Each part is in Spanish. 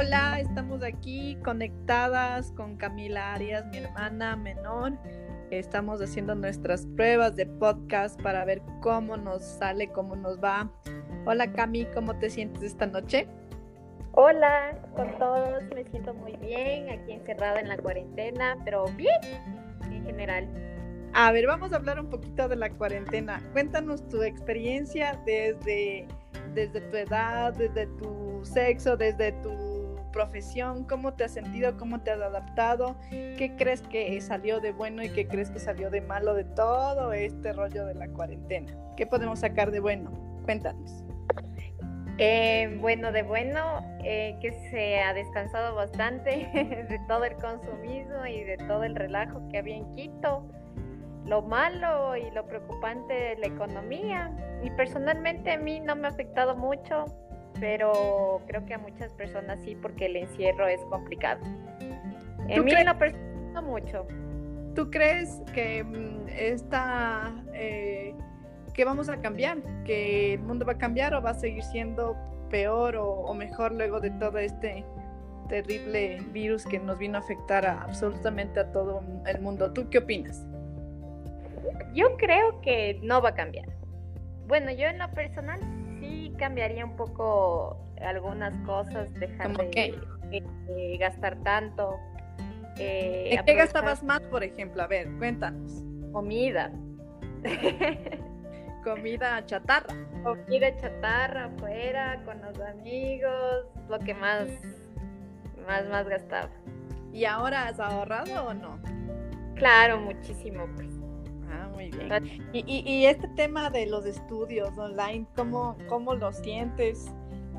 Hola, estamos aquí conectadas con Camila Arias, mi hermana menor. Estamos haciendo nuestras pruebas de podcast para ver cómo nos sale, cómo nos va. Hola Cami, ¿cómo te sientes esta noche? Hola con todos, me siento muy bien, aquí encerrada en la cuarentena, pero bien en general. A ver, vamos a hablar un poquito de la cuarentena. Cuéntanos tu experiencia desde, desde tu edad, desde tu sexo, desde tu profesión, cómo te has sentido, cómo te has adaptado, qué crees que salió de bueno y qué crees que salió de malo de todo este rollo de la cuarentena. ¿Qué podemos sacar de bueno? Cuéntanos. Eh, bueno, de bueno, eh, que se ha descansado bastante de todo el consumismo y de todo el relajo que había en Quito lo malo y lo preocupante de la economía. Y personalmente a mí no me ha afectado mucho, pero creo que a muchas personas sí, porque el encierro es complicado. En mí no lo mucho. ¿Tú crees que mm, esta, eh, que vamos a cambiar? ¿Que el mundo va a cambiar o va a seguir siendo peor o, o mejor luego de todo este terrible virus que nos vino a afectar a absolutamente a todo el mundo? ¿Tú qué opinas? Yo creo que no va a cambiar. Bueno, yo en lo personal cambiaría un poco algunas cosas, dejar de, gastar tanto. Eh, ¿En qué gastabas más, por ejemplo? A ver, cuéntanos. Comida. Comida chatarra. Comida chatarra afuera, con los amigos, lo que más, más, más gastaba. ¿Y ahora has ahorrado o no? Claro, muchísimo, pues. Ah, muy bien. Y, este tema de los estudios online, ¿cómo, ¿cómo lo sientes?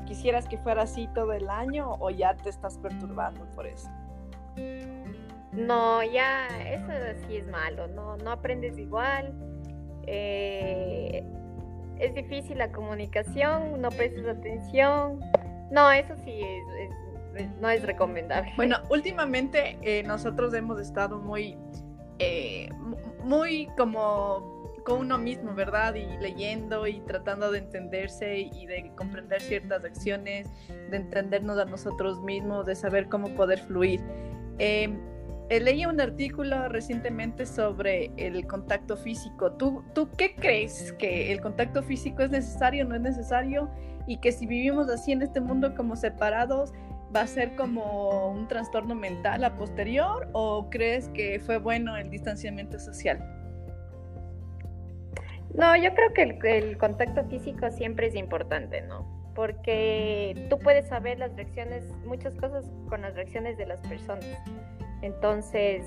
¿Quisieras que fuera así todo el año o ya te estás perturbando por eso? No, ya, eso sí es malo, no, no aprendes igual. Eh, es difícil la comunicación, no prestas atención. No, eso sí no es recomendable. Bueno, últimamente eh, nosotros hemos estado muy eh, muy como con uno mismo, ¿verdad? Y leyendo y tratando de entenderse y de comprender ciertas acciones, de entendernos a nosotros mismos, de saber cómo poder fluir. Em, eh, leí un artículo recientemente sobre el contacto físico. ¿Tú, ¿Tú qué crees? ¿Que el contacto físico es necesario no es necesario? Y que si vivimos así en este mundo como separados, va a ser como un trastorno mental a posterior o crees que fue bueno el distanciamiento social? No, yo creo que el, contacto físico siempre es importante, ¿no? Porque tú puedes saber las reacciones, muchas cosas con las reacciones de las personas. Entonces,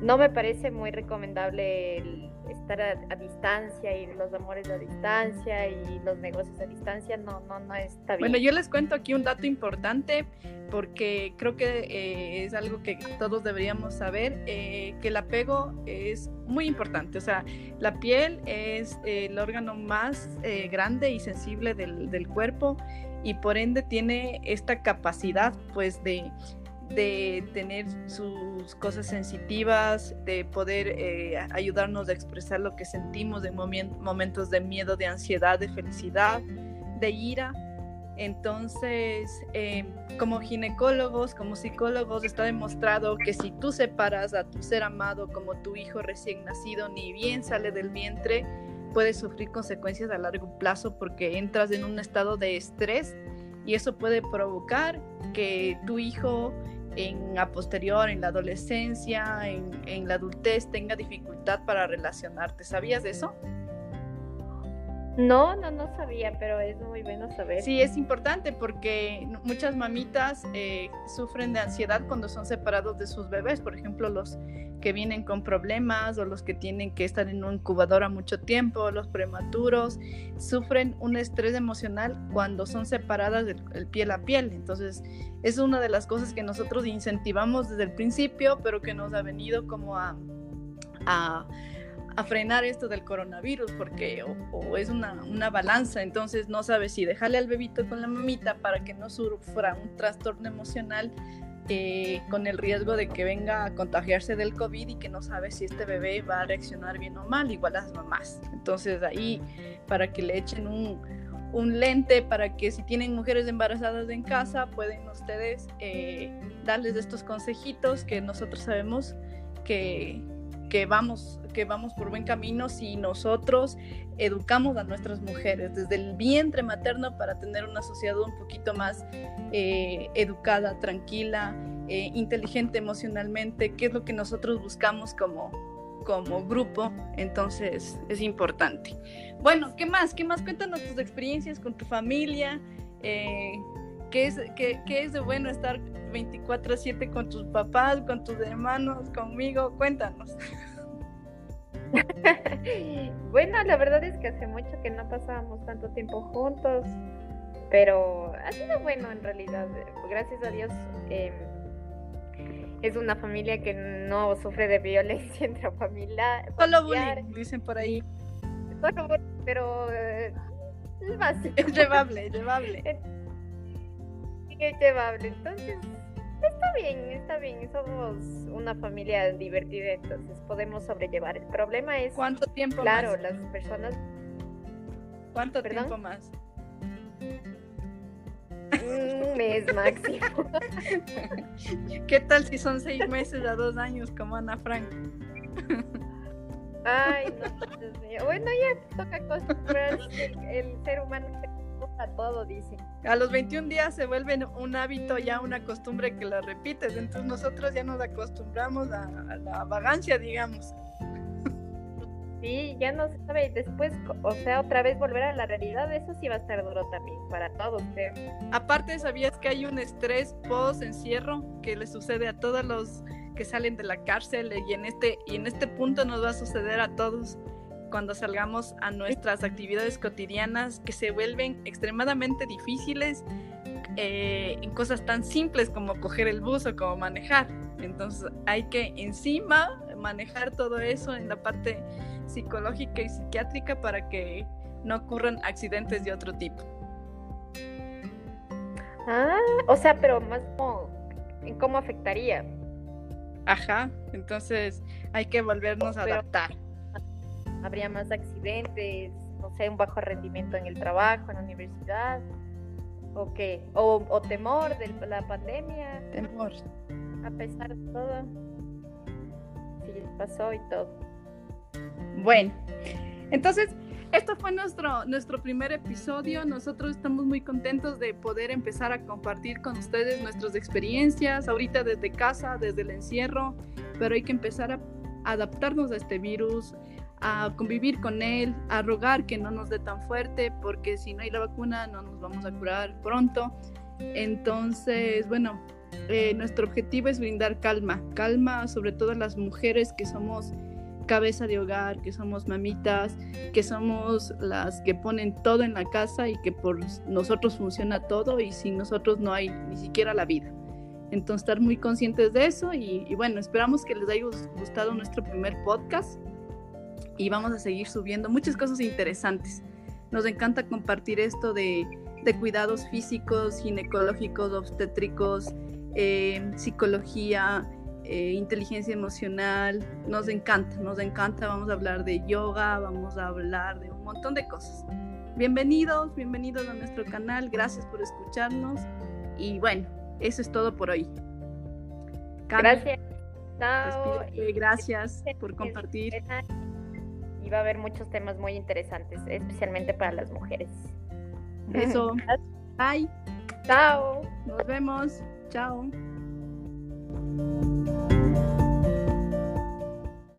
no me parece muy recomendable estar a, distancia y los amores a distancia y los negocios a distancia, no, no, no está bien. Bueno, yo les cuento aquí un dato importante porque creo que eh, es algo que todos deberíamos saber, eh, que el apego es muy importante, o sea, la piel es el órgano más eh, grande y sensible del, del cuerpo y por ende tiene esta capacidad pues de de tener sus cosas sensitivas, de poder eh, ayudarnos a expresar lo que sentimos en momentos de miedo, de ansiedad, de felicidad, de ira. Entonces, em, como ginecólogos, como psicólogos, está demostrado que si tú separas a tu ser amado como tu hijo recién nacido, ni bien sale del vientre, puedes sufrir consecuencias a largo plazo porque entras en un estado de estrés y eso puede provocar que tu hijo en a posterior, en la adolescencia, en, en la adultez, tenga dificultad para relacionarte. ¿Sabías de eso? No, no, no sabía, pero es muy bueno saber. Sí, es importante porque muchas mamitas eh, sufren de ansiedad cuando son separados de sus bebés, por ejemplo, los que vienen con problemas o los que tienen que estar en una incubadora mucho tiempo, los prematuros, sufren un estrés emocional cuando son separadas del piel a piel. Entonces, es una de las cosas que nosotros incentivamos desde el principio, pero que nos ha venido como a, a a frenar esto del coronavirus porque o, es una, una, balanza, entonces no sabes si dejarle al bebito con la mamita para que no sufra un trastorno emocional eh, con el riesgo de que venga a contagiarse del COVID y que no sabes si este bebé va a reaccionar bien o mal, igual las mamás. Entonces ahí para que le echen un, un lente para que si tienen mujeres embarazadas en casa, pueden ustedes eh, darles estos consejitos que nosotros sabemos que, que, vamos, que vamos por buen camino si nosotros educamos a nuestras mujeres desde el vientre materno para tener una sociedad un poquito más eh, educada, tranquila, eh, inteligente emocionalmente, que es lo que nosotros buscamos como, como grupo, entonces es importante. Bueno, ¿qué más? ¿Qué más? Cuéntanos tus experiencias con tu familia. Eh, ¿qué, es, qué, ¿Qué es de bueno estar 24/7 con tus papás, con tus hermanos, conmigo? Cuéntanos. bueno, la verdad es que hace mucho que no pasábamos tanto tiempo juntos, pero ha sido bueno en realidad. Gracias a Dios. Eh, es una familia que no sufre de violencia intrafamiliar. Solo bullying, dicen por ahí. Solo bullying, pero eh, es básico. Es llevable, llevable. Es llevable. Entonces, está bien, está bien. Somos una familia divertida, entonces podemos sobrellevar. El problema es. ¿Cuánto tiempo claro, las personas. ¿Cuánto tiempo más? Un mes máximo. ¿Qué tal si son seis meses a dos años como Ana Frank? Ay, no, Dios mío. Bueno, ya toca acostumbrarse. El, ser humano se a todo, dice. A los 21 días se vuelve un hábito, ya una costumbre que la repites. Entonces nosotros ya nos acostumbramos a, a la vagancia, digamos. Sí, ya no se sabe. Después, o sea, otra vez volver a la realidad, eso sí va a estar duro también para todos. Aparte, ¿sabías que hay un estrés post-encierro que le sucede a todos los que salen de la cárcel y en este, y en este punto nos va a suceder a todos cuando salgamos a nuestras actividades cotidianas que se vuelven extremadamente difíciles eh, en cosas tan simples como coger el bus o como manejar. Entonces hay que encima manejar todo eso en la parte psicológica y psiquiátrica para que no ocurran accidentes de otro tipo. Ah, o sea, pero más como en cómo afectaría. Ajá, entonces hay que volvernos a adaptar. Habría más accidentes, no sé, un bajo rendimiento en el trabajo, en la universidad, o qué, o, o temor de la pandemia. Temor. A pesar de todo, sí pasó y todo. Bueno, entonces, esto fue nuestro, nuestro primer episodio. Nosotros estamos muy contentos de poder empezar a compartir con ustedes nuestras experiencias, ahorita desde casa, desde el encierro, pero hay que empezar a adaptarnos a este virus, a convivir con él, a rogar que no nos dé tan fuerte, porque si no hay la vacuna no nos vamos a curar pronto. Entonces, bueno, eh, nuestro objetivo es brindar calma, calma sobre todo a las mujeres que somos cabeza de hogar, que somos mamitas, que somos las que ponen todo en la casa y que por nosotros funciona todo y sin nosotros no hay ni siquiera la vida. Entonces estar muy conscientes de eso y, bueno, esperamos que les haya gustado nuestro primer podcast y vamos a seguir subiendo muchas cosas interesantes. Nos encanta compartir esto de, cuidados físicos, ginecológicos, obstétricos, eh, psicología, eh, inteligencia emocional, nos encanta, nos encanta, vamos a hablar de yoga, vamos a hablar de un montón de cosas. Bienvenidos, bienvenidos a nuestro canal, gracias por escucharnos y bueno, eso es todo por hoy. gracias. gracias por compartir. Y va a haber muchos temas muy interesantes, especialmente para las mujeres. Eso. Bye. Chao. Nos vemos. Chao.